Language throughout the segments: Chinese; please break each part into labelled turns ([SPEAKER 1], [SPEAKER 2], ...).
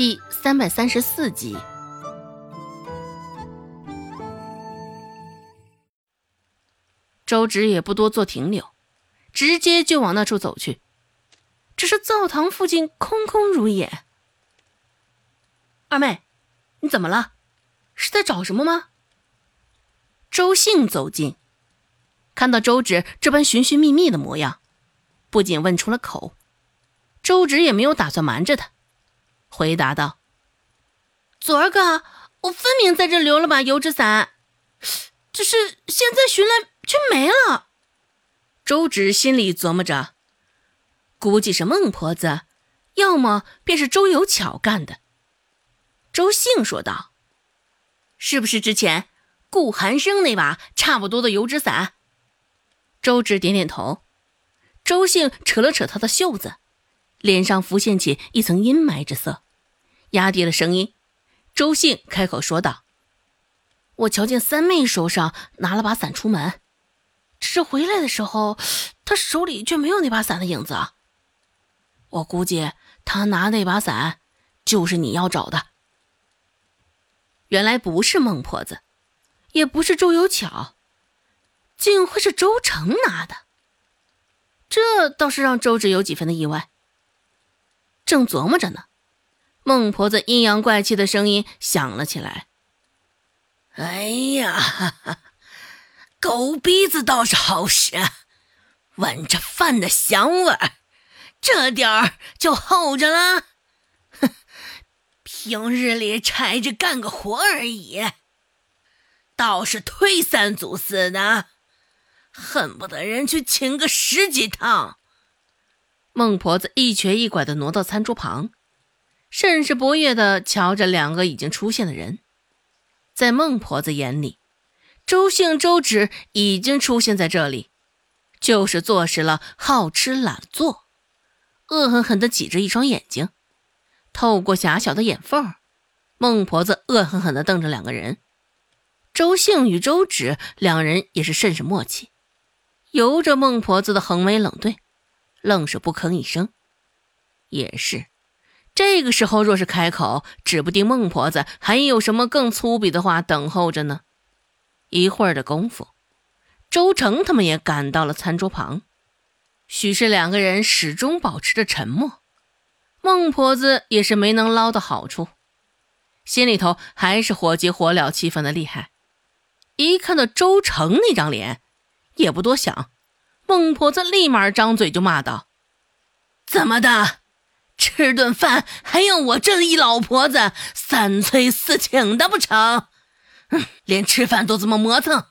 [SPEAKER 1] 第三百三十四集。周芷也不多做停留，直接就往那处走去。只是灶堂附近空空如也。二妹，你怎么了？是在找什么吗？周信走近，看到周芷这般寻寻觅觅的模样，不仅问出了口。周芷也没有打算瞒着他，回答道：“昨儿个我分明在这留了把油纸伞，只是现在寻来。”却没了。周芷心里琢磨着，估计是孟婆子，要么便是周有巧干的。周兴说道：“是不是之前顾寒生那把差不多的油纸伞？”周芷点点头。周兴扯了扯他的袖子，脸上浮现起一层阴霾之色，压低了声音。周兴开口说道：“我瞧见三妹手上拿了把伞出门。”只是回来的时候，她手里却没有那把伞的影子。我估计他拿那把伞，就是你要找的。原来不是孟婆子，也不是周有巧，竟会是周成拿的。这倒是让周芷有几分的意外。正琢磨着呢，孟婆子阴阳怪气的声音响了起来：“
[SPEAKER 2] 哎呀！”狗鼻子倒是好使，闻着饭的香味儿，这点儿就候着了。哼，平日里差着干个活而已，倒是推三阻四的，恨不得人去请个十几趟。
[SPEAKER 1] 孟婆子一瘸一拐的挪到餐桌旁，甚是不悦的瞧着两个已经出现的人，在孟婆子眼里。周姓周芷已经出现在这里，就是坐实了好吃懒做，恶狠狠地挤着一双眼睛，透过狭小的眼缝，孟婆子恶狠狠地瞪着两个人。周姓与周芷两人也是甚是默契，由着孟婆子的横眉冷对，愣是不吭一声。也是，这个时候若是开口，指不定孟婆子还有什么更粗鄙的话等候着呢。一会儿的功夫，周成他们也赶到了餐桌旁。许是两个人始终保持着沉默，孟婆子也是没能捞到好处，心里头还是火急火燎、气愤的厉害。一看到周成那张脸，也不多想，孟婆子立马张嘴就骂道：“
[SPEAKER 2] 怎么的，吃顿饭还要我这一老婆子三催四请的不成？”哼，连吃饭都这么磨蹭，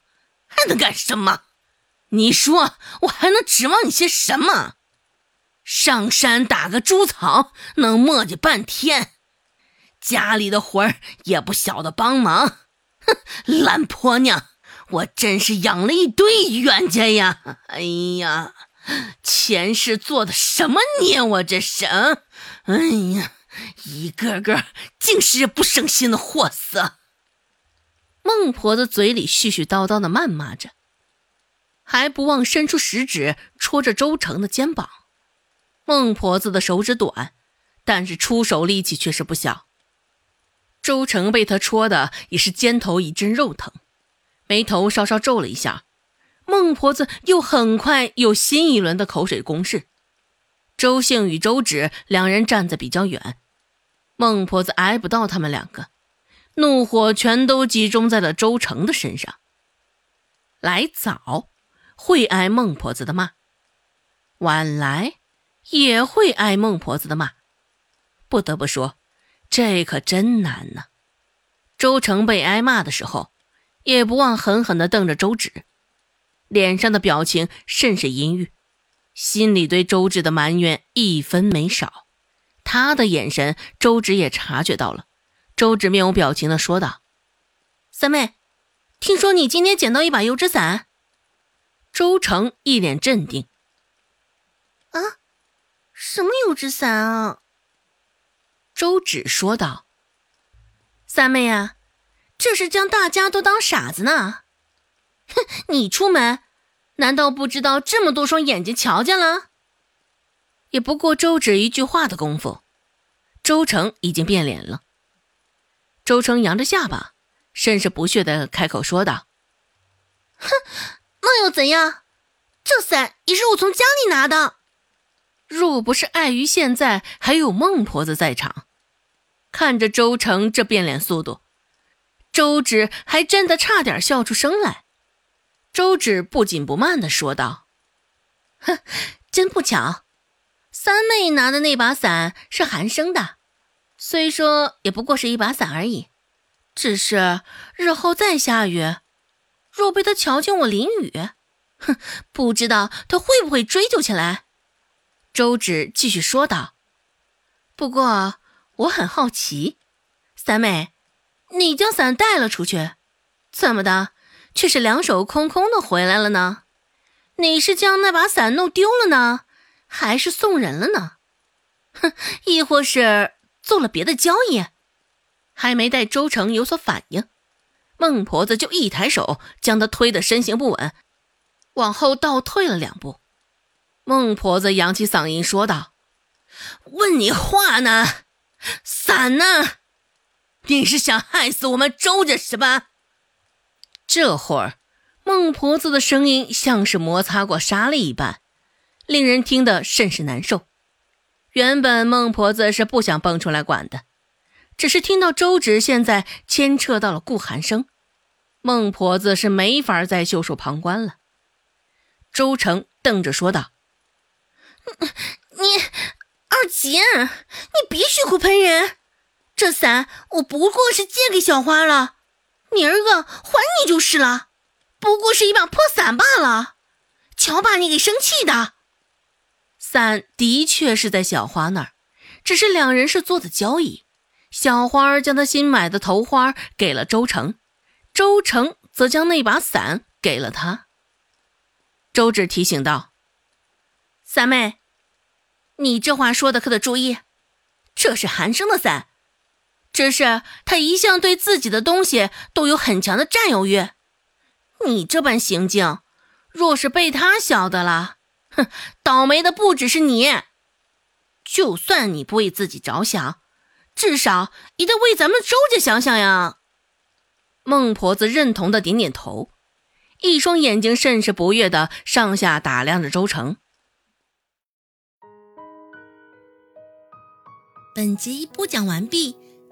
[SPEAKER 2] 还能干什么？你说我还能指望你些什么？上山打个猪草能磨叽半天，家里的活儿也不晓得帮忙。哼，懒婆娘，我真是养了一堆冤家呀！哎呀，前世做的什么孽？我这是……哎呀，一个个竟是不省心的货色！
[SPEAKER 1] 孟婆子嘴里絮絮叨叨的谩骂着，还不忘伸出食指戳着周成的肩膀。孟婆子的手指短，但是出手力气却是不小。周成被他戳的也是肩头一阵肉疼，眉头稍稍皱了一下。孟婆子又很快有新一轮的口水攻势。周兴与周芷两人站在比较远，孟婆子挨不到他们两个。怒火全都集中在了周成的身上。来早会挨孟婆子的骂，晚来也会挨孟婆子的骂。不得不说，这可真难呐。周成被挨骂的时候，也不忘狠狠地瞪着周芷，脸上的表情甚是阴郁，心里对周芷的埋怨一分没少。他的眼神，周芷也察觉到了。周芷面无表情的说道：“三妹，听说你今天捡到一把油纸伞。”周成一脸镇定：“
[SPEAKER 3] 啊，什么油纸伞啊？”
[SPEAKER 1] 周芷说道：“三妹啊，这是将大家都当傻子呢。哼，你出门难道不知道这么多双眼睛瞧见了？也不过周芷一句话的功夫。”周成已经变脸了。周成扬着下巴，甚是不屑的开口说道：“
[SPEAKER 3] 哼，那又怎样？这伞也是我从家里拿的。
[SPEAKER 1] 若不是碍于现在还有孟婆子在场，看着周成这变脸速度，周芷还真的差点笑出声来。”周芷不紧不慢的说道：“
[SPEAKER 3] 哼，真不巧，三妹拿的那把伞是寒生的。虽说也不过是一把伞而已，只是日后再下雨，若被他瞧见我淋雨，哼，不知道他会不会追究起来。”
[SPEAKER 1] 周芷继续说道：“
[SPEAKER 3] 不过我很好奇，三妹，你将伞带了出去，怎么的？”却是两手空空的回来了呢？你是将那把伞弄丢了呢，还是送人了呢？哼，亦或是做了别的交易？
[SPEAKER 1] 还没待周成有所反应，孟婆子就一抬手将他推得身形不稳，往后倒退了两步。孟婆子扬起嗓音说道：“
[SPEAKER 2] 问你话呢，伞呢？你是想害死我们周家是吧？”
[SPEAKER 1] 这会儿，孟婆子的声音像是摩擦过沙粒一般，令人听得甚是难受。原本孟婆子是不想蹦出来管的，只是听到周芷现在牵扯到了顾寒生，孟婆子是没法再袖手旁观了。周成瞪着说道：“
[SPEAKER 3] 你二姐，你别血口喷人！这伞我不过是借给小花了。”明儿个还你就是了，不过是一把破伞罢了。瞧把你给生气的。
[SPEAKER 1] 伞的确是在小花那儿，只是两人是做的交易。小花将她新买的头花给了周成，周成则将那把伞给了他。周芷提醒道：“
[SPEAKER 3] 三妹，你这话说的可得注意，这是寒生的伞。”只是他一向对自己的东西都有很强的占有欲，你这般行径，若是被他晓得了，哼，倒霉的不只是你。就算你不为自己着想，至少也得为咱们周家想想呀。
[SPEAKER 1] 孟婆子认同的点点头，一双眼睛甚是不悦的上下打量着周成。
[SPEAKER 3] 本集播讲完毕。